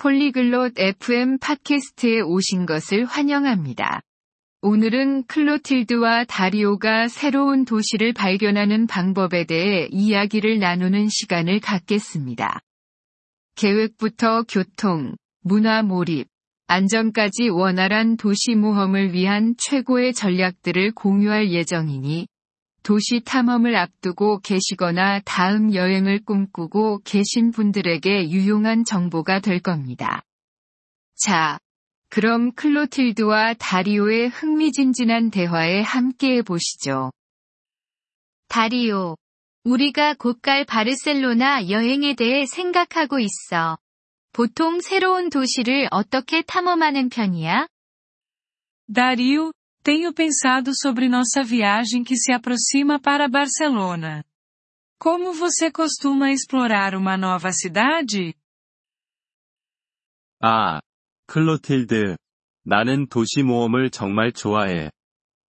폴리글롯 FM 팟캐스트에 오신 것을 환영합니다. 오늘은 클로틸드와 다리오가 새로운 도시를 발견하는 방법에 대해 이야기를 나누는 시간을 갖겠습니다. 계획부터 교통, 문화 몰입, 안전까지 원활한 도시 모험을 위한 최고의 전략들을 공유할 예정이니 도시 탐험을 앞두고 계시거나 다음 여행을 꿈꾸고 계신 분들에게 유용한 정보가 될 겁니다. 자, 그럼 클로틸드와 다리오의 흥미진진한 대화에 함께해 보시죠. 다리오. 우리가 곧 갈 바르셀로나 여행에 대해 생각하고 있어. 보통 새로운 도시를 어떻게 탐험하는 편이야? Dario, tenho pensado sobre nossa viagem que se aproxima para Barcelona. Como você costuma explorar uma nova cidade? 아, 클로틸드. 나는 도시 모험을 정말 좋아해.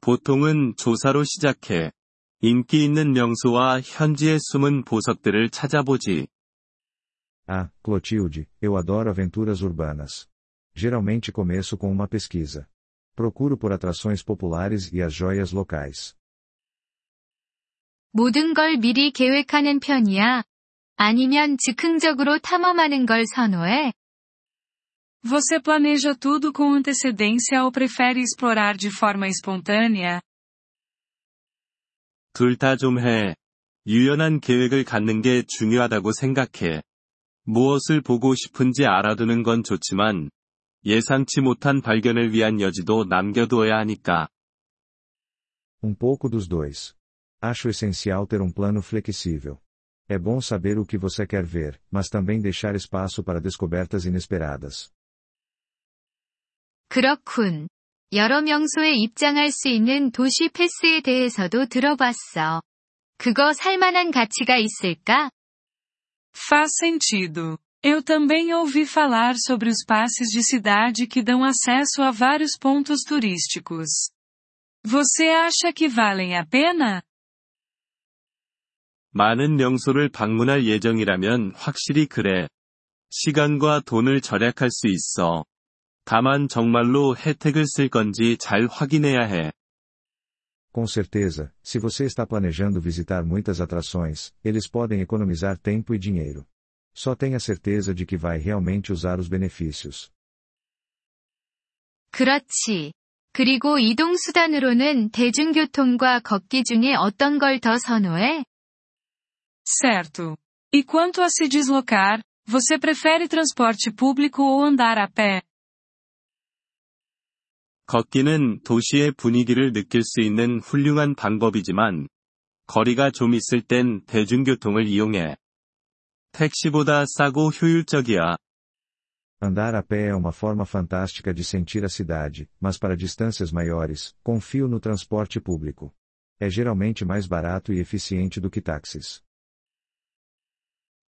보통은 조사로 시작해. 인기 있는 명소와 현지의 숨은 보석들을 찾아보지. Ah, Clotilde, eu adoro aventuras urbanas. Geralmente começo com uma pesquisa. Procuro por atrações populares e as joias locais. 모든 걸 미리 계획하는 편이야? 아니면 즉흥적으로 탐험하는 걸 선호해? Você planeja tudo com antecedência ou prefere explorar de forma espontânea? 둘 다 좀 해. 유연한 계획을 갖는 게 중요하다고 생각해. 무엇을 보고 싶은지 알아두는 건 좋지만, 예상치 못한 발견을 위한 여지도 남겨두어야 하니까. Um pouco dos dois. Acho essencial ter um plano flexível. É bom saber o que você quer ver, mas também deixar espaço para descobertas inesperadas. 그렇군. 여러 명소에 입장할 수 있는 도시 패스에 대해서도 들어봤어. 그거 살만한 가치가 있을까? Faz sentido. Eu também ouvi falar sobre os passes de cidade que dão acesso a vários pontos turísticos. Você acha que valem a pena? 많은 명소를 방문할 예정이라면 확실히 그래. 시간과 돈을 절약할 수 있어. 다만 정말로 혜택을 쓸 건지 잘 확인해야 해. Com certeza, se você está planejando visitar muitas atrações, eles podem economizar tempo e dinheiro. Só tenha certeza de que vai realmente usar os benefícios. 그렇지. 그리고 이동 수단으로는 대중교통과 걷기 중에 어떤 걸 더 선호해? Certo. E quanto a se deslocar, você prefere transporte público ou andar a pé? 걷기는 도시의 분위기를 느낄 수 있는 훌륭한 방법이지만, 거리가 좀 있을 땐 대중교통을 이용해. 택시보다 싸고 효율적이야. Andar a pé é uma forma fantástica de sentir a cidade, mas para distâncias maiores, confio no transporte público. É geralmente mais barato e eficiente do que táxis.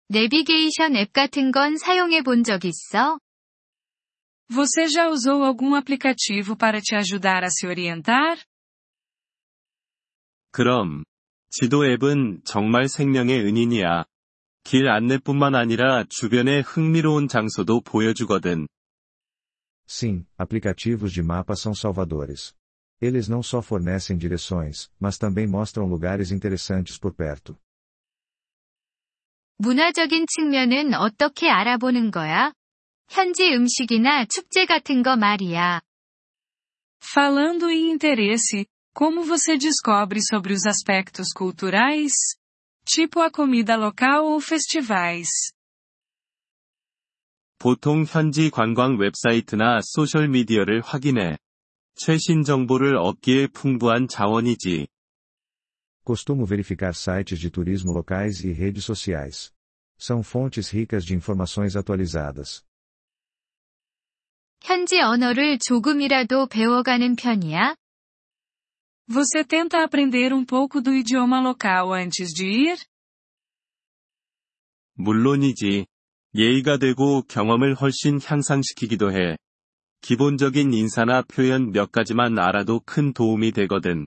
내비게이션 앱 같은 건 사용해 본 적 있어? Você já usou algum aplicativo para te ajudar a se orientar? 그럼, 지도 앱은 정말 생명의 은인이야. 길 안내뿐만 아니라 주변의 흥미로운 장소도 보여주거든. Sim, aplicativos de mapas são salvadores. Eles não só fornecem direções, mas também mostram lugares interessantes por perto. 문화적인 측면은 어떻게 알아보는 거야? 현지 음식이나 축제 같은 거 말이야. Falando em interesse, como você descobre sobre os aspectos culturais? Tipo a comida local ou festivais? 보통 현지 관광 웹사이트나 소셜미디어를 확인해. 최신 정보를 얻기에 풍부한 자원이지. Costumo verificar sites de turismo locais e redes sociais. São fontes ricas de informações atualizadas. 현지 언어를 조금이라도 배워가는 편이야? Você tenta aprender um pouco do idioma local antes de ir? 물론이지. 예의가 되고 경험을 훨씬 향상시키기도 해. 기본적인 인사나 표현 몇 가지만 알아도 큰 도움이 되거든.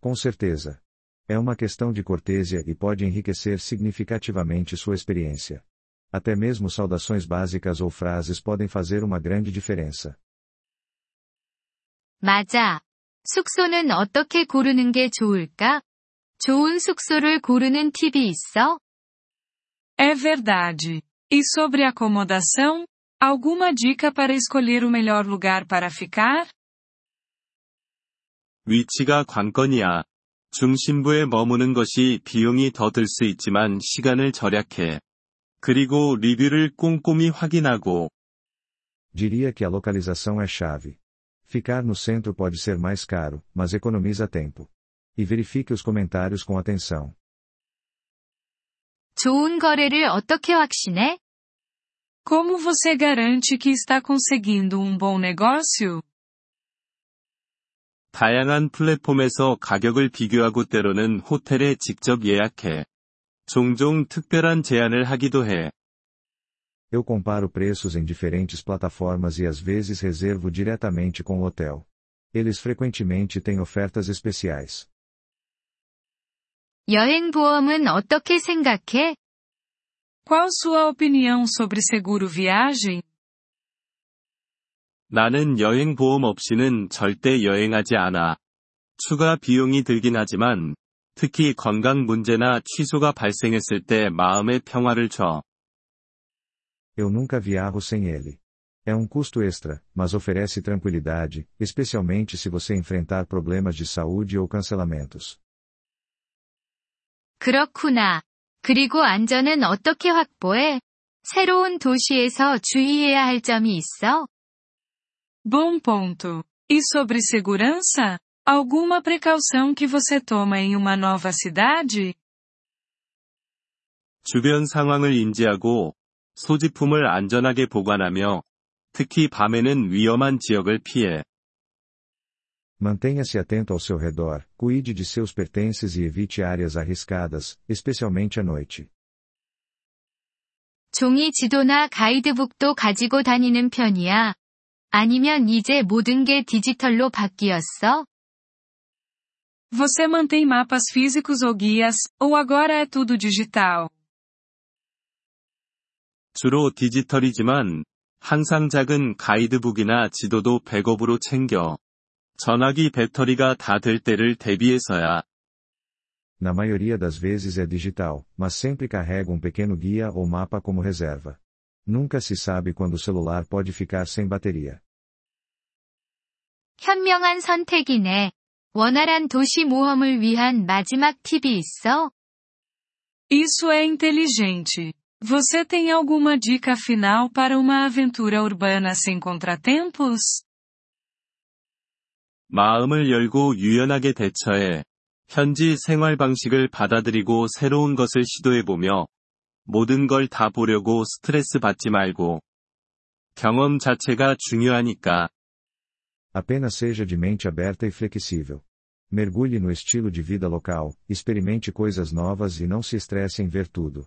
Com certeza. É uma questão de cortesia e pode enriquecer significativamente sua experiência. Até mesmo saudações básicas ou frases podem fazer uma grande diferença. 맞아. 숙소는 어떻게 고르는 게 좋을까? 좋은 숙소를 고르는 팁이 있어? É verdade. E sobre acomodação? Alguma dica para escolher o melhor lugar para ficar? 위치가 관건이야. 중심부에 머무는 것이 비용이 더 들 수 있지만 시간을 절약해. 그리고 리뷰를 꼼꼼히 확인하고, Diria que a localização é chave. Ficar no centro pode ser mais caro, mas economiza tempo. E verifique os comentários com atenção. 좋은 거래를 어떻게 확신해? Como você garante que está conseguindo um bom negócio? 다양한 플랫폼에서 가격을 비교하고 때로는 호텔에 직접 예약해. 종종 특별한 제안을 하기도 해. Eu comparo preços em diferentes plataformas e às vezes reservo diretamente com o hotel. Eles frequentemente têm ofertas especiais. 여행 보험은 어떻게 생각해? Qual sua opinião sobre seguro viagem? 나는 여행 보험 없이는 절대 여행하지 않아. 추가 비용이 들긴 하지만, 특히 건강 문제나 취소가 발생했을 때 마음의 평화를 줘. Eu nunca viajo sem ele. É um custo extra, mas oferece tranquilidade, especialmente se você enfrentar problemas de saúde ou cancelamentos. 그렇구나. 그리고 안전은 어떻게 확보해? 새로운 도시에서 주의해야 할 점이 있어? Bom ponto. E sobre segurança? Alguma precaução que você toma em uma nova cidade? 주변 상황을 인지하고, 소지품을 안전하게 보관하며, 특히 밤에는 위험한 지역을 피해. Mantenha-se atento ao seu redor, cuide de seus pertences e evite áreas arriscadas, especialmente à noite. 종이 지도나 가이드북도 가지고 다니는 편이야. 아니면 이제 모든 게 디지털로 바뀌었어? Você mantém mapas físicos ou guias, ou agora é tudo digital? 주로 디지털이지만, 항상 작은 가이드북이나 지도도 백업으로 챙겨. 전화기 배터리가 다 될 때를 대비해서야. Na maioria das vezes é digital, mas sempre carrega um pequeno guia ou mapa como reserva. Nunca se sabe quando o celular pode ficar sem bateria. 현명한 선택이네. 원활한 도시 모험을 위한 마지막 팁이 있어? Isso é inteligente. Você tem alguma dica final para uma aventura urbana sem contratempos? 마음을 열고 유연하게 대처해. 현지 생활 방식을 받아들이고 새로운 것을 시도해보며, 모든 걸 다 보려고 스트레스 받지 말고. 경험 자체가 중요하니까. Apenas seja de mente aberta e flexível. Mergulhe no estilo de vida local, experimente coisas novas e não se estresse em ver tudo.